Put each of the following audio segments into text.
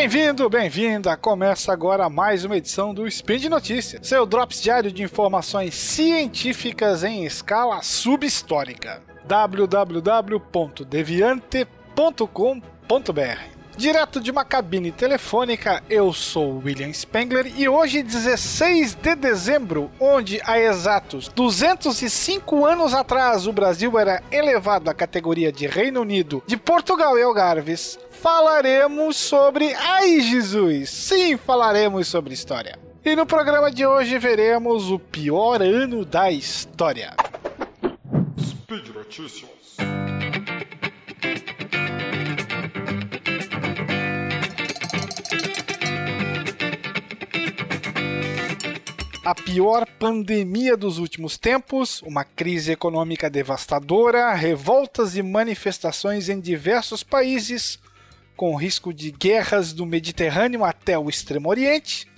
Bem-vindo, bem-vinda! Começa agora mais uma edição do Spin de Notícias, seu drops diário de informações científicas em escala subhistórica. www.deviante.com.br Direto de uma cabine telefônica, eu sou William Spengler e hoje, 16 de dezembro, onde há exatos 205 anos atrás o Brasil era elevado à categoria de Reino Unido de Portugal e Algarves, falaremos sobre. Ai, Jesus! Sim, falaremos sobre história. E no programa de hoje veremos o pior ano da história. Speed Notícias. A pior pandemia dos últimos tempos, uma crise econômica devastadora, revoltas e manifestações em diversos países, com risco de guerras do Mediterrâneo até o Extremo Oriente,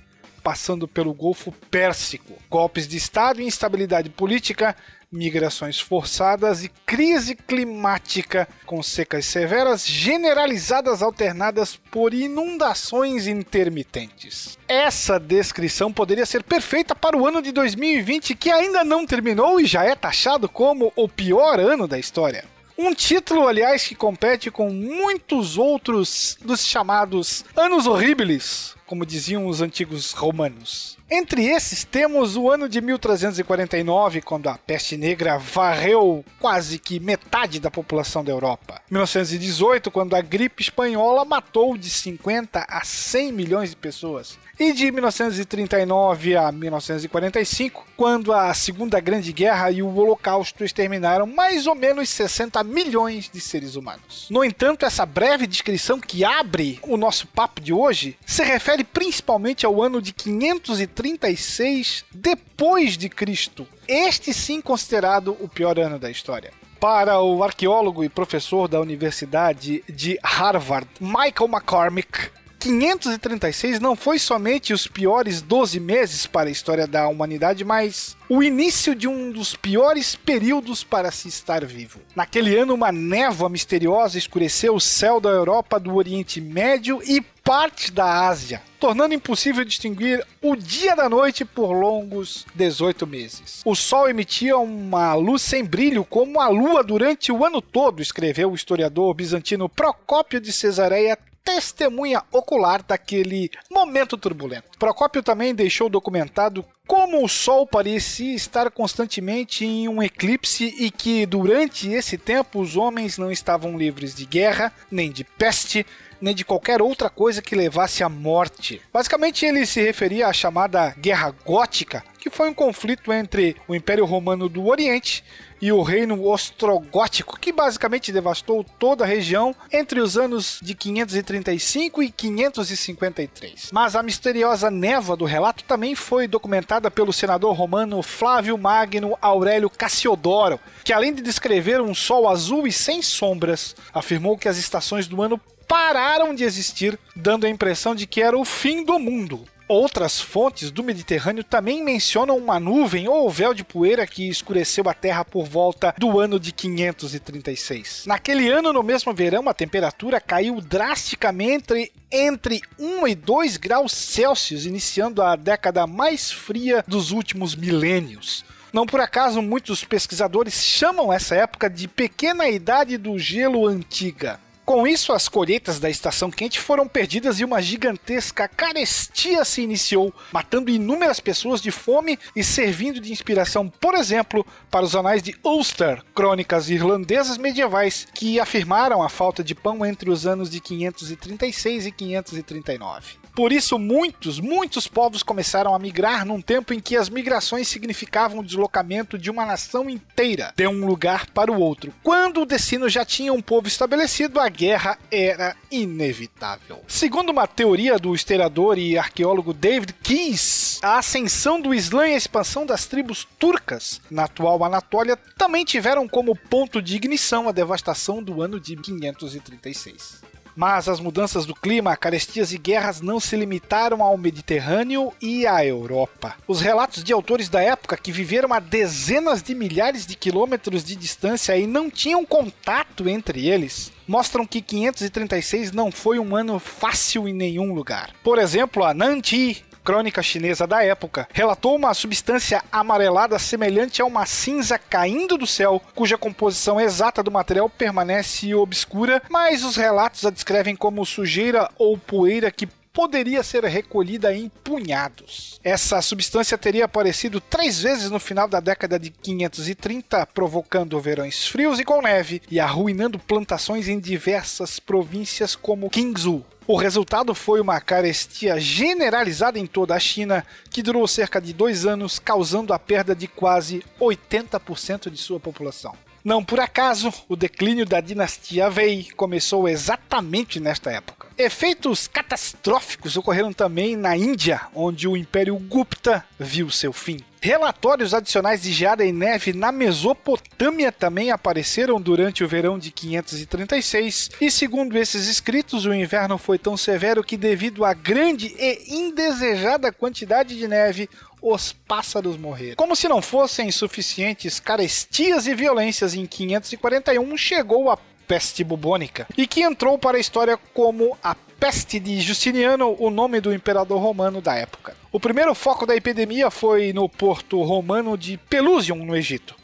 passando pelo Golfo Pérsico, golpes de Estado e instabilidade política, migrações forçadas e crise climática, com secas severas generalizadas alternadas por inundações intermitentes. Essa descrição poderia ser perfeita para o ano de 2020, que ainda não terminou e já é taxado como o pior ano da história. Um título, aliás, que compete com muitos outros dos chamados Anos Horribilis, como diziam os antigos romanos. Entre esses temos o ano de 1349, quando a peste negra varreu quase que metade da população da Europa. 1918, quando a gripe espanhola matou de 50 a 100 milhões de pessoas. E de 1939 a 1945, quando a Segunda Grande Guerra e o Holocausto exterminaram mais ou menos 60 milhões de seres humanos. No entanto, essa breve descrição que abre o nosso papo de hoje se refere principalmente ao ano de 536 depois de Cristo. Este sim considerado o pior ano da história para o arqueólogo e professor da Universidade de Harvard, Michael McCormick, 536 não foi somente os piores 12 meses para a história da humanidade, mas o início de um dos piores períodos para se estar vivo. Naquele ano, uma névoa misteriosa escureceu o céu da Europa, do Oriente Médio e parte da Ásia, tornando impossível distinguir o dia da noite por longos 18 meses. O Sol emitia uma luz sem brilho como a Lua durante o ano todo, escreveu o historiador bizantino Procópio de Cesareia testemunha ocular daquele momento turbulento. Procópio também deixou documentado como o Sol parecia estar constantemente em um eclipse e que durante esse tempo os homens não estavam livres de guerra, nem de peste, nem de qualquer outra coisa que levasse à morte. Basicamente, ele se referia à chamada Guerra Gótica, que foi um conflito entre o Império Romano do Oriente e o reino ostrogótico, que basicamente devastou toda a região entre os anos de 535 e 553. Mas a misteriosa névoa do relato também foi documentada pelo senador romano Flávio Magno Aurélio Cassiodoro, que além de descrever um sol azul e sem sombras, afirmou que as estações do ano pararam de existir, dando a impressão de que era o fim do mundo. Outras fontes do Mediterrâneo também mencionam uma nuvem ou véu de poeira que escureceu a Terra por volta do ano de 536. Naquele ano, no mesmo verão, a temperatura caiu drasticamente entre 1 e 2 graus Celsius, iniciando a década mais fria dos últimos milênios. Não por acaso muitos pesquisadores chamam essa época de pequena idade do gelo antiga. Com isso, as colheitas da estação quente foram perdidas e uma gigantesca carestia se iniciou, matando inúmeras pessoas de fome e servindo de inspiração, por exemplo, para os anais de Ulster, crônicas irlandesas medievais, que afirmaram a falta de pão entre os anos de 536 e 539. Por isso, muitos, muitos povos começaram a migrar num tempo em que as migrações significavam o deslocamento de uma nação inteira de um lugar para o outro. Quando o destino já tinha um povo estabelecido, a guerra era inevitável. Segundo uma teoria do historiador e arqueólogo David Keyes, a ascensão do Islã e a expansão das tribos turcas na atual Anatólia também tiveram como ponto de ignição a devastação do ano de 536. Mas as mudanças do clima, carestias e guerras não se limitaram ao Mediterrâneo e à Europa. Os relatos de autores da época que viveram a dezenas de milhares de quilômetros de distância e não tinham contato entre eles mostram que 536 não foi um ano fácil em nenhum lugar. Por exemplo, a Nanti, crônica chinesa da época, relatou uma substância amarelada semelhante a uma cinza caindo do céu, cuja composição exata do material permanece obscura, mas os relatos a descrevem como sujeira ou poeira que poderia ser recolhida em punhados. Essa substância teria aparecido três vezes no final da década de 530, provocando verões frios e com neve e arruinando plantações em diversas províncias como Qingzhou. O resultado foi uma carestia generalizada em toda a China, que durou cerca de dois anos, causando a perda de quase 80% de sua população. Não por acaso, o declínio da dinastia Wei começou exatamente nesta época. Efeitos catastróficos ocorreram também na Índia, onde o Império Gupta viu seu fim. Relatórios adicionais de geada e neve na Mesopotâmia também apareceram durante o verão de 536, e segundo esses escritos, o inverno foi tão severo que, devido à grande e indesejada quantidade de neve, os pássaros morreram. Como se não fossem suficientes carestias e violências, em 541 chegou a peste bubônica, e que entrou para a história como a peste de Justiniano, o nome do imperador romano da época. O primeiro foco da epidemia foi no porto romano de Pelusium, no Egito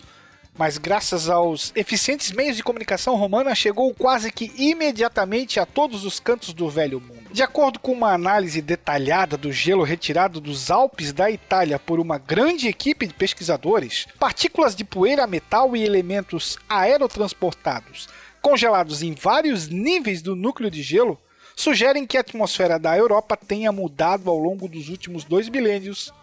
mas graças aos eficientes meios de comunicação romana chegou quase que imediatamente a todos os cantos do velho mundo. De acordo com uma análise detalhada do gelo retirado dos Alpes da Itália por uma grande equipe de pesquisadores, partículas de poeira, metal e elementos aerotransportados congelados em vários níveis do núcleo de gelo sugerem que a atmosfera da Europa tenha mudado ao longo dos últimos dois milênios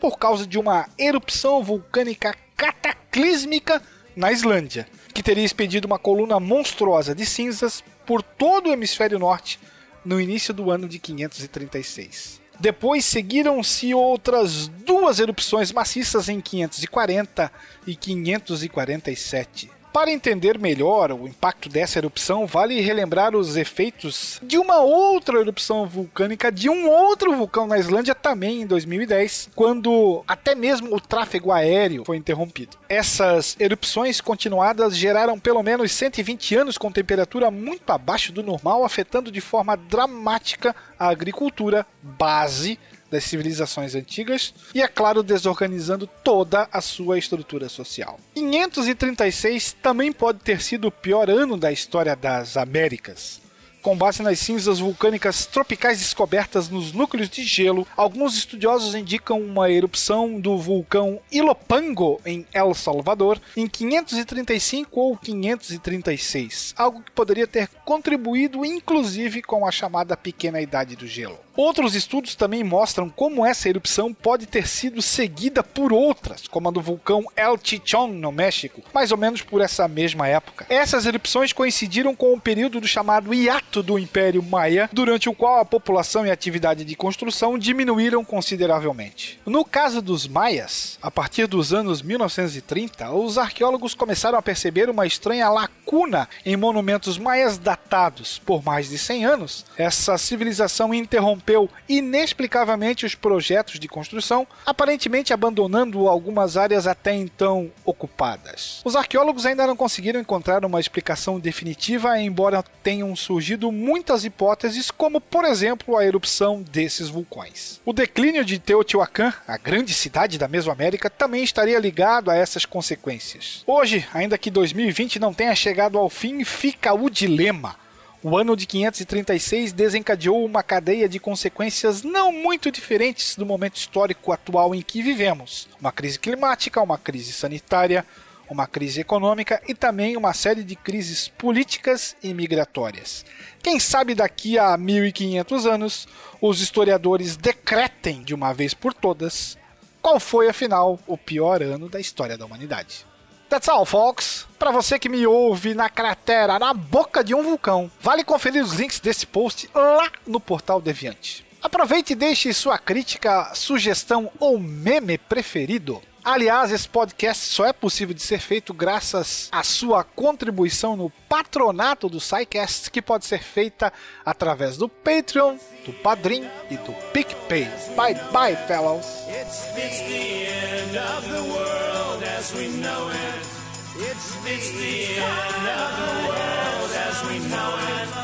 por causa de uma erupção vulcânica cataclísmica na Islândia, que teria expedido uma coluna monstruosa de cinzas por todo o hemisfério norte no início do ano de 536. Depois seguiram-se outras duas erupções maciças em 540 e 547. Para entender melhor o impacto dessa erupção, vale relembrar os efeitos de uma outra erupção vulcânica de um outro vulcão na Islândia também em 2010, quando até mesmo o tráfego aéreo foi interrompido. Essas erupções continuadas geraram pelo menos 120 anos com temperatura muito abaixo do normal, afetando de forma dramática a agricultura base das civilizações antigas e, é claro, desorganizando toda a sua estrutura social. 536 também pode ter sido o pior ano da história das Américas. Com base nas cinzas vulcânicas tropicais descobertas nos núcleos de gelo, alguns estudiosos indicam uma erupção do vulcão Ilopango em El Salvador em 535 ou 536, algo que poderia ter contribuído inclusive com a chamada Pequena Idade do Gelo. Outros estudos também mostram como essa erupção pode ter sido seguida por outras, como a do vulcão El Chichón no México, mais ou menos por essa mesma época. Essas erupções coincidiram com o período do chamado hiato do Império Maia, durante o qual a população e atividade de construção diminuíram consideravelmente. No caso dos maias, a partir dos anos 1930, os arqueólogos começaram a perceber uma estranha lacuna em monumentos maias datados por mais de 100 anos. Essa civilização interrompeu inexplicavelmente os projetos de construção, aparentemente abandonando algumas áreas até então ocupadas. Os arqueólogos ainda não conseguiram encontrar uma explicação definitiva, embora tenham surgido muitas hipóteses, como por exemplo a erupção desses vulcões. O declínio de Teotihuacan, a grande cidade da Mesoamérica, também estaria ligado a essas consequências. Hoje, ainda que 2020 não tenha chegado ao fim, fica o dilema. O ano de 536 desencadeou uma cadeia de consequências não muito diferentes do momento histórico atual em que vivemos: uma crise climática, uma crise sanitária, uma crise econômica e também uma série de crises políticas e migratórias. Quem sabe daqui a 1500 anos os historiadores decretem de uma vez por todas qual foi afinal o pior ano da história da humanidade. That's all, folks. Para você que me ouve na cratera, na boca de um vulcão, vale conferir os links desse post lá no portal Deviante. Aproveite e deixe sua crítica, sugestão ou meme preferido. Aliás, esse podcast só é possível de ser feito graças à sua contribuição no patronato do SciCast, que pode ser feita através do Patreon, do Padrim e do PicPay. Bye bye, fellows! It's, the end of the world as we know it. It's the end of the world as we know it.